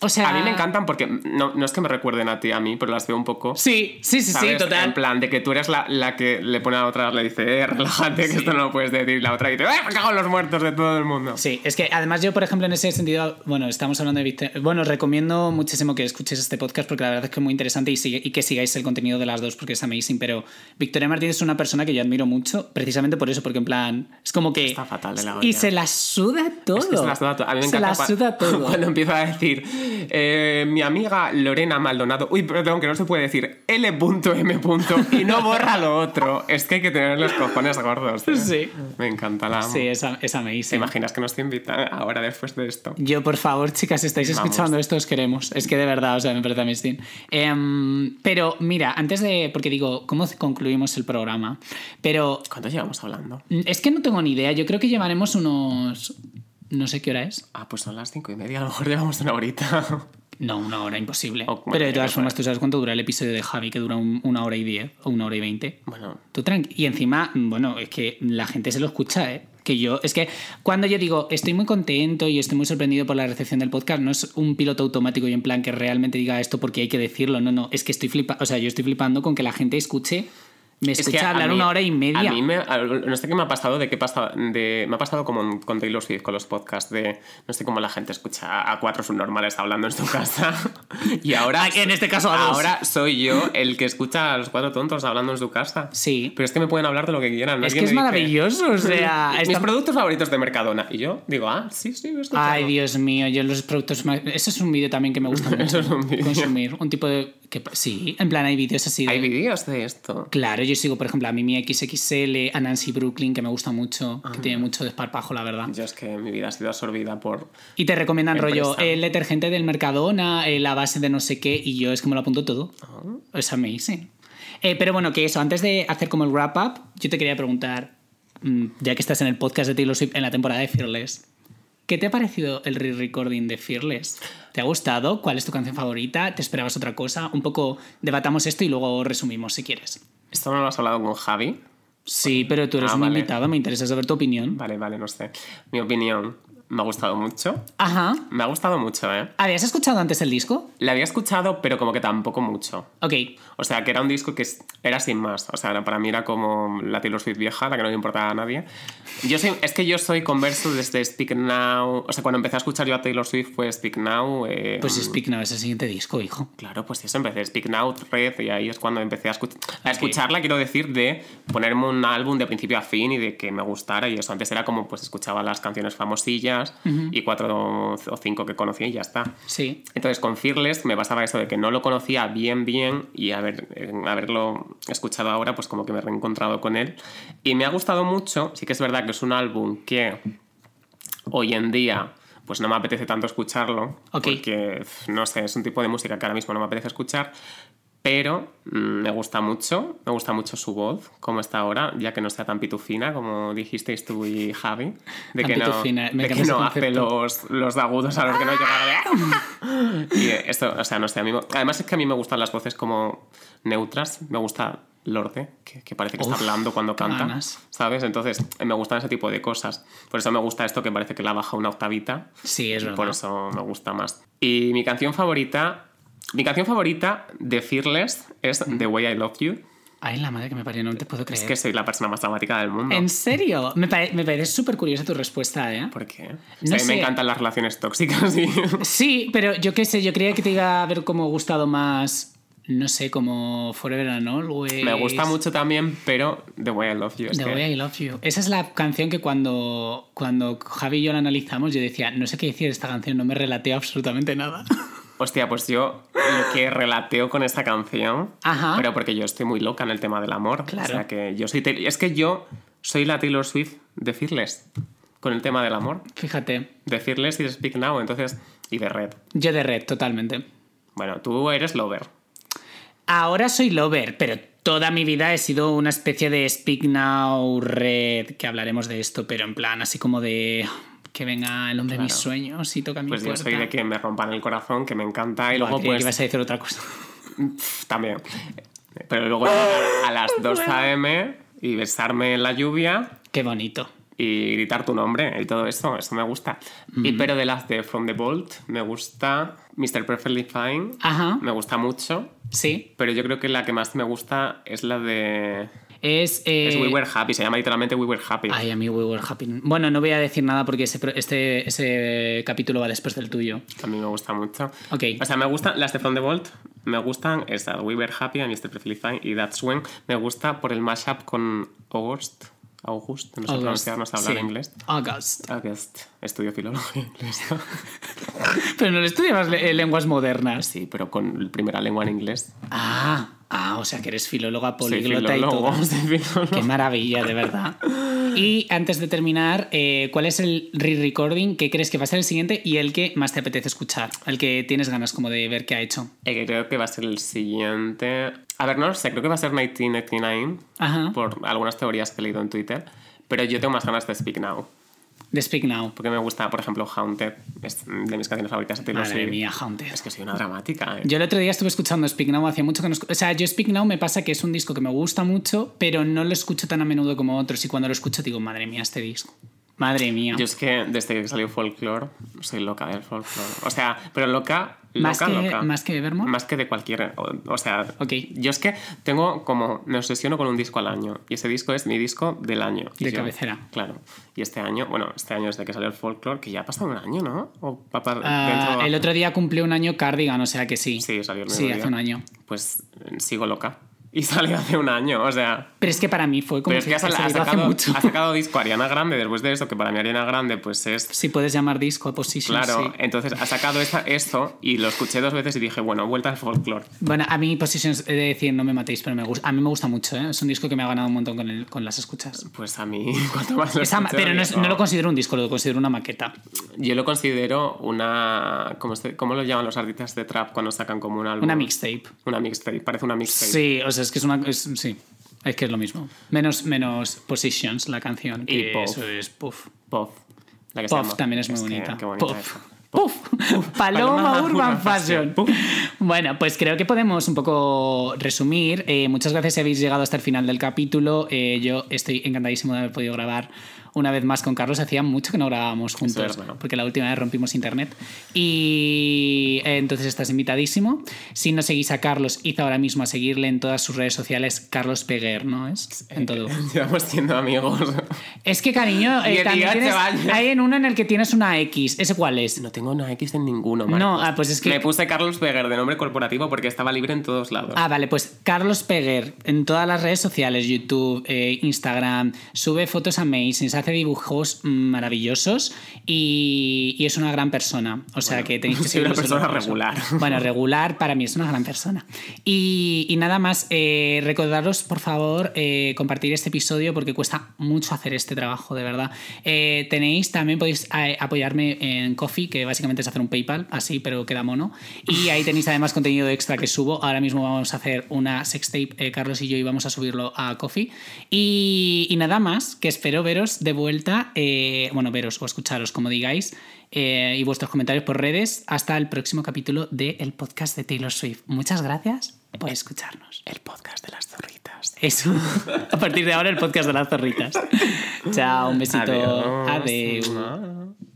O sea. A mí me encantan porque no, no es que me recuerden a ti, a mí, pero las veo un poco. Sí, sí, sí, sí, total. En plan, de que tú eres la, la que le pone a la otra, le dice, eh, relájate, que esto no lo puedes decir. Y la otra dice, ¡eh, me cago en los muertos de todo el mundo! Sí, es que además yo, por ejemplo, en ese sentido, bueno, estamos hablando de Victoria. Bueno, os recomiendo muchísimo que escuchéis este podcast porque la verdad es que es muy interesante y, y que sigáis el contenido de las dos porque es amazing. Pero Victoria Martínez es una persona que yo admiro mucho, precisamente por eso, porque en plan, es como que. Está fatal de la Y olla. se la suda todo. Es que se la suda todo. A mí me se encanta la suda todo. cuando empieza a decir eh, mi amiga Lorena Maldonado. Uy, perdón, que no se puede decir L.M. y no borra lo otro. Es que hay que tener los cojones gordos. ¿eh? Sí. Me encanta la amo. Sí, es, am- es ¿Te amazing. imaginas que nos te invitan ahora después de esto? Yo, por favor, chicas, si estáis Vamos. escuchando esto, os queremos. Es que de verdad, o sea, me parece amazing. Em, pero mira, antes de. Porque digo, ¿cómo concluimos el programa? Pero ¿Cuánto llevamos hablando? mm, es que no tengo ni idea. Yo creo que llevaremos unos. No sé qué hora es. Ah, pues son las cinco y media. A lo mejor llevamos una horita. No, una hora, imposible. Pero de todas formas. ¿tú sabes cuánto dura el episodio de Javi? Que dura un- una hora y diez o una hora y veinte. bueno, Tú tranqui. Y encima, bueno, es que la gente se lo escucha, ¿eh? Que yo, es que cuando yo digo estoy muy contento y estoy muy sorprendido por la recepción del podcast, no es un piloto automático y en plan que realmente diga esto porque hay que decirlo, no, no, es que estoy flipando, o sea, yo estoy flipando con que la gente escuche, me Es escucha que a hablar mí- una hora y media. A mí me, no sé qué me ha pasado, de qué pasa, de, me ha pasado como con Taylor Swift, con los podcasts, de no sé cómo la gente escucha a cuatro subnormales hablando en su casa. y ahora, Ah, en este caso a dos. ahora soy yo el que escucha a los cuatro tontos hablando en su casa. Sí. Pero es que me pueden hablar de lo que quieran. Es que es dice, maravilloso, o sea, Mis está- productos favoritos de Mercadona. Y yo digo, ah, sí, sí. Ay, Dios mío, yo los productos. Eso es un vídeo también que me gusta mucho Eso es un vídeo. consumir. Un tipo de... Que, sí, en plan hay vídeos así de... Hay vídeos de esto. Claro, yo sigo, por ejemplo, a Mimi XXL, a Nancy Brooklyn, que me gusta mucho, que tiene mucho desparpajo, la verdad. Yo es que mi vida ha sido absorbida por... Y te recomiendan Empresa. rollo el detergente del Mercadona, eh, la base de no sé qué, y yo es que me lo apunto todo. Es amazing. Eh, pero bueno, que eso, antes de hacer como el wrap up, yo te quería preguntar, mm, ya que estás en el podcast de Taylor Swift en la temporada de Fearless, ¿qué te ha parecido el re-recording de Fearless? ¿Te ha gustado? ¿Cuál es tu canción favorita? ¿Te esperabas otra cosa? Un poco debatamos esto y luego resumimos si quieres. Esto no lo has hablado con Javi. Sí, pero tú eres Ah, un vale. invitado, me interesa saber tu opinión. Vale, vale, no sé. Mi opinión, me ha gustado mucho. Ajá. Me ha gustado mucho, ¿eh? ¿Habías escuchado antes el disco? La había escuchado, pero como que tampoco mucho. Ok. O sea, que era un disco que era sin más. O sea, para mí era como la Taylor Swift vieja, la que no le importaba a nadie. Yo soy, es que yo soy converso desde Speak Now. O sea, cuando empecé a escuchar yo a Taylor Swift fue Speak Now. eh, Pues Speak Now es el siguiente disco, hijo. Claro, pues eso, empecé Speak Now, Red, y ahí es cuando empecé a, escuch- a escucharla, quiero decir, de ponerme un álbum de principio a fin y de que me gustara y eso. Antes era como, pues escuchaba las canciones famosillas y cuatro o cinco que conocía y ya está. Sí. Entonces con Fearless me pasaba eso de que no lo conocía bien bien y haber, haberlo escuchado ahora pues como que me he reencontrado con él y me ha gustado mucho, sí que es verdad que es un álbum que hoy en día pues no me apetece tanto escucharlo porque no sé, es un tipo de música que ahora mismo no me apetece escuchar pero mm, me gusta mucho, me gusta mucho su voz, como está ahora, ya que no sea tan pitufina, como dijisteis tú y Javi, de Tan que no, pitufina, me de que no hace los, los agudos a los que no llega. y esto, o sea, no sé, a mí, además es que a mí me gustan las voces como neutras, me gusta Lorde, que, que parece que está Uf, hablando cuando canta, ganas. ¿sabes? Entonces me gustan ese tipo de cosas. Por eso me gusta esto que parece que la baja una octavita. Sí, es verdad. Por eso me gusta más. Y mi canción favorita, mi canción favorita de Fearless es The Way I Love You. Ay, la madre que me parió, no te puedo creer. Es que soy la persona más dramática del mundo. ¿En serio? Me, pare- me parece súper curiosa tu respuesta, ¿eh? ¿Por qué? O No sea, a mí me encantan las relaciones tóxicas y... Sí, pero yo qué sé, yo creía que te iba a haber como gustado más, no sé, como Forever and Always. Me gusta mucho también, pero The Way I Love You es The que... Way I Love You. Esa es la canción que cuando, cuando Javi y yo la analizamos, yo decía, no sé qué decir de esta canción, no me relateo absolutamente nada. Hostia, pues yo lo que relateo con esta canción, Ajá. pero porque yo estoy muy loca en el tema del amor. Claro. O sea, que yo soy... Es que yo soy la Taylor Swift de Fearless, con el tema del amor. Fíjate, De Fearless y de Speak Now, entonces... Y de Red. yo de Red, totalmente. Bueno, tú eres Lover. Ahora soy lover, pero toda mi vida he sido una especie de Speak Now Red, que hablaremos de esto, pero en plan así como de que venga el hombre de mis sueños y toca mi Pues yo puerta. soy de que me rompan el corazón, que me encanta, y luego pues ibas a decir otra cosa. también. Pero luego a las 2 a.m. y besarme en la lluvia Qué bonito. y gritar tu nombre y todo eso, eso me gusta. Y pero de las de From the Vault me gusta Mr. Perfectly Fine, Ajá. me gusta mucho, Sí. pero yo creo que la que más me gusta es la de... Es. eh, Es We Were Happy, se llama literalmente We Were Happy. Ay, a mí We Were Happy. Bueno, no voy a decir nada porque ese, este, ese capítulo va después del tuyo. A mí me gusta mucho. Ok. O sea, me gustan las de From the Vault, me gustan esa We Were Happy, and Mr. Perfectly Fine y That's When. Me gusta por el mashup con August. August, no sé August, pronunciar, no sé hablar sí. inglés. August. August, estudio filología inglesa. Pero no le estudiabas eh, lenguas modernas. sí, pero con primera lengua en inglés. Ah, ah, o sea que eres filóloga Soy políglota y filólogo, todo. Qué maravilla, de verdad. Y antes de terminar, eh, ¿cuál es el re-recording que crees que va a ser el siguiente y el que más te apetece escuchar? El que tienes ganas como de ver qué ha hecho. Eh, que creo que va a ser el siguiente. A ver, no lo sé, creo que va a ser 1999, Ajá. por algunas teorías que he leído en Twitter. Pero yo tengo más ganas de Speak Now. The Speak Now. Porque me gusta, por ejemplo, Haunted, es de mis canciones favoritas de Madre Swift. mía, Haunted. Es que soy una dramática, ¿eh? Yo el otro día estuve escuchando Speak Now, hacía mucho que no... O sea, yo Speak Now me pasa que es un disco que me gusta mucho, pero no lo escucho tan a menudo como otros. Y cuando lo escucho digo, madre mía, este disco. Madre mía. Yo es que desde que salió Folklore, soy loca del folklore. O sea, pero loca, loca, ¿Más que- loca. más que Evermore? Más que de cualquier... O, o sea, Ok. yo es que tengo como... Me obsesiono con un disco al año. Y ese disco es mi disco del año. De yo- cabecera. Claro. Y este año, bueno, este año desde que salió el Folklore, que ya ha pasado un año, ¿no? O para Ah, dentro... el otro día cumplió un año Cardigan, o sea que sí. Sí, salió el mismo Sí, día. hace un año. Pues eh, sigo loca. Y salió hace un año, o sea... Pero es que para mí fue como Pero es que ha, hace sacado, mucho. ha sacado disco Ariana Grande después de eso, que para mí Ariana Grande pues es... Si puedes llamar disco a Position, Claro, sí. entonces ha sacado esta, esto y lo escuché dos veces y dije, bueno, vuelta al folclore. Bueno, a mí Positions, he de decir, no me matéis, pero me gusta, a mí me gusta mucho, ¿eh? Es un disco que me ha ganado un montón con, el- con las escuchas. Pues a mí, cuanto más lo escucho, pero no, es- no lo considero un disco, lo considero una maqueta. Yo lo considero una... ¿cómo, cómo lo llaman los artistas de trap cuando sacan como un álbum? Una mixtape. Una mixtape, parece una mixtape. Sí, o sea, es que es una. es- sí, es que es lo mismo. Menos, menos Positions, la canción. Y Puff. eso es Puff. Puff. La que se Puff llama. también es muy bonita. Puff. Puff. Paloma, Paloma Urban. Fashion. Bueno, pues creo que podemos un poco resumir. Eh, muchas gracias si habéis llegado hasta el final del capítulo. Eh, yo estoy encantadísimo de haber podido grabar una vez más con Carlos. Hacía mucho que no grabábamos juntos, porque la última vez rompimos internet. Y eh, entonces estás invitadísimo. Si no seguís a Carlos, id ahora mismo a seguirle en todas sus redes sociales. Carlos Peguer, ¿no es? En todo. Llevamos siendo amigos. Es que, cariño, eh, también 18 tienes- años. hay en uno en el que tienes una X. ¿Ese cuál es? No tengo una X en ninguno, Marcos. No, ah, pues es que- Me puse Carlos Beger de nombre corporativo porque estaba libre en todos lados. Ah, vale, pues Carlos Peguer en todas las redes sociales, YouTube, eh, Instagram, sube fotos amazing, hace dibujos maravillosos y, y es una gran persona. O sea que tenéis que soy una persona regular. Bueno, regular para mí es una gran persona. Y, y nada más, eh, recordaros por favor eh, compartir este episodio porque cuesta mucho hacer este trabajo, de verdad. Eh, tenéis, también podéis apoyarme en Coffee, que básicamente es hacer un PayPal, así, pero queda mono. Y ahí tenéis además contenido extra que subo. Ahora mismo vamos a hacer una sextape, Carlos y yo, y vamos a subirlo a Coffee. Y, y nada más, que espero veros de vuelta, eh, bueno, veros o escucharos, como digáis, eh, y vuestros comentarios por redes hasta el próximo capítulo del podcast de Taylor Swift. Muchas gracias por escucharnos. El podcast de las zorritas. Eso. A partir de ahora el podcast de las zorritas. Chao, un besito. Adiós. Adiós.